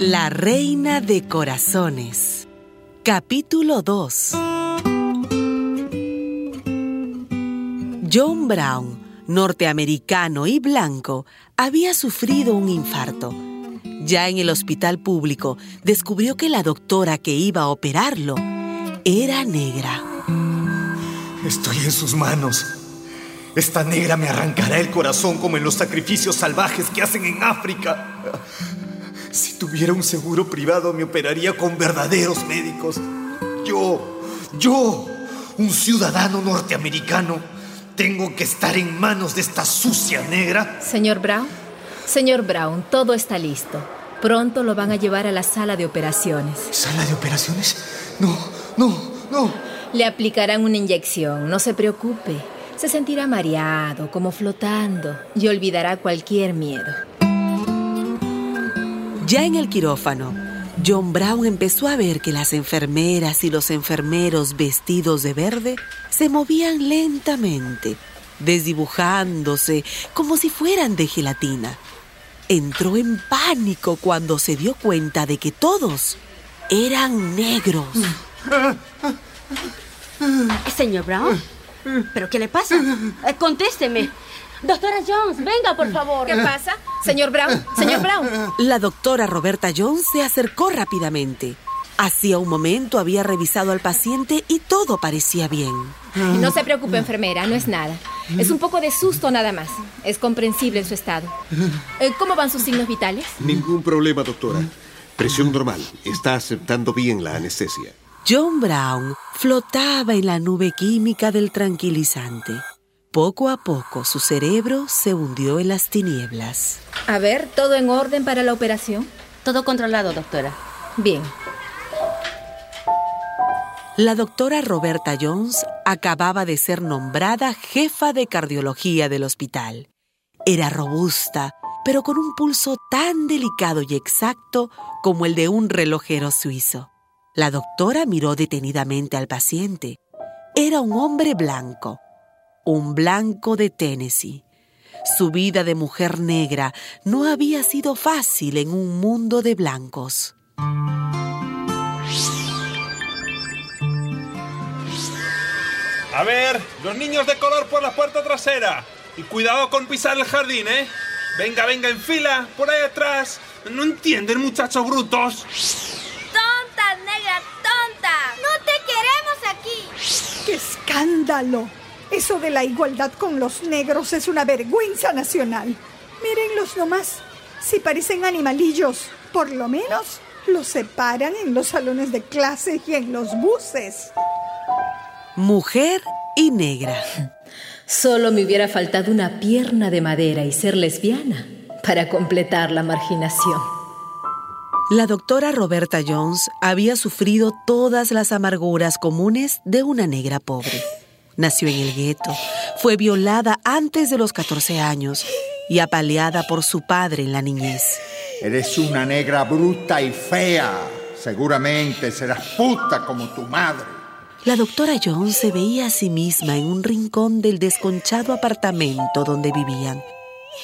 La Reina de Corazones. Capítulo 2. John Brown, norteamericano y blanco, había sufrido un infarto. Ya en el hospital público descubrió que la doctora que iba a operarlo era negra. Estoy en sus manos. Esta negra me arrancará el corazón como en los sacrificios salvajes que hacen en África. Si tuviera un seguro privado me operaría con verdaderos médicos. Yo, yo, un ciudadano norteamericano, tengo que estar en manos de esta sucia negra. Señor Brown, señor Brown, todo está listo. Pronto lo van a llevar a la sala de operaciones. ¿Sala de operaciones? No, no, no. Le aplicarán una inyección, no se preocupe. Se sentirá mareado, como flotando, y olvidará cualquier miedo. Ya en el quirófano, John Brown empezó a ver que las enfermeras y los enfermeros vestidos de verde se movían lentamente, desdibujándose como si fueran de gelatina. Entró en pánico cuando se dio cuenta de que todos eran negros. Señor Brown, ¿pero qué le pasa? Eh, contésteme. Doctora Jones, venga, por favor. ¿Qué pasa? Señor Brown, señor Brown. La doctora Roberta Jones se acercó rápidamente. Hacía un momento había revisado al paciente y todo parecía bien. No se preocupe, enfermera, no es nada. Es un poco de susto nada más. Es comprensible en su estado. Eh, ¿Cómo van sus signos vitales? Ningún problema, doctora. Presión normal. Está aceptando bien la anestesia. John Brown flotaba en la nube química del tranquilizante. Poco a poco su cerebro se hundió en las tinieblas. A ver, ¿todo en orden para la operación? Todo controlado, doctora. Bien. La doctora Roberta Jones acababa de ser nombrada jefa de cardiología del hospital. Era robusta, pero con un pulso tan delicado y exacto como el de un relojero suizo. La doctora miró detenidamente al paciente. Era un hombre blanco, un blanco de Tennessee. Su vida de mujer negra no había sido fácil en un mundo de blancos. A ver, los niños de color por la puerta trasera. Y cuidado con pisar el jardín, ¿eh? Venga, venga, en fila, por ahí atrás. No entienden, muchachos brutos. ¡Tonta, negra, tonta! ¡No te queremos aquí! ¡Qué escándalo! Eso de la igualdad con los negros es una vergüenza nacional. Mírenlos nomás. Si parecen animalillos, por lo menos los separan en los salones de clase y en los buses. Mujer y negra. Solo me hubiera faltado una pierna de madera y ser lesbiana para completar la marginación. La doctora Roberta Jones había sufrido todas las amarguras comunes de una negra pobre. Nació en el gueto, fue violada antes de los 14 años y apaleada por su padre en la niñez. Eres una negra bruta y fea. Seguramente serás puta como tu madre. La doctora Jones se veía a sí misma en un rincón del desconchado apartamento donde vivían,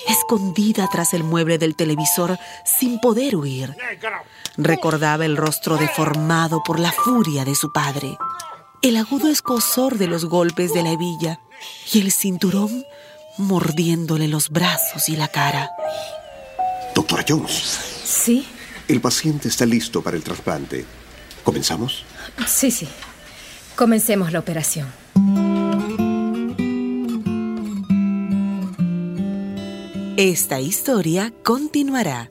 escondida tras el mueble del televisor sin poder huir. Recordaba el rostro deformado por la furia de su padre, el agudo escosor de los golpes de la hebilla y el cinturón mordiéndole los brazos y la cara. Doctora Jones, ¿Sí? el paciente está listo para el trasplante. ¿Comenzamos? Sí, sí. Comencemos la operación. Esta historia continuará.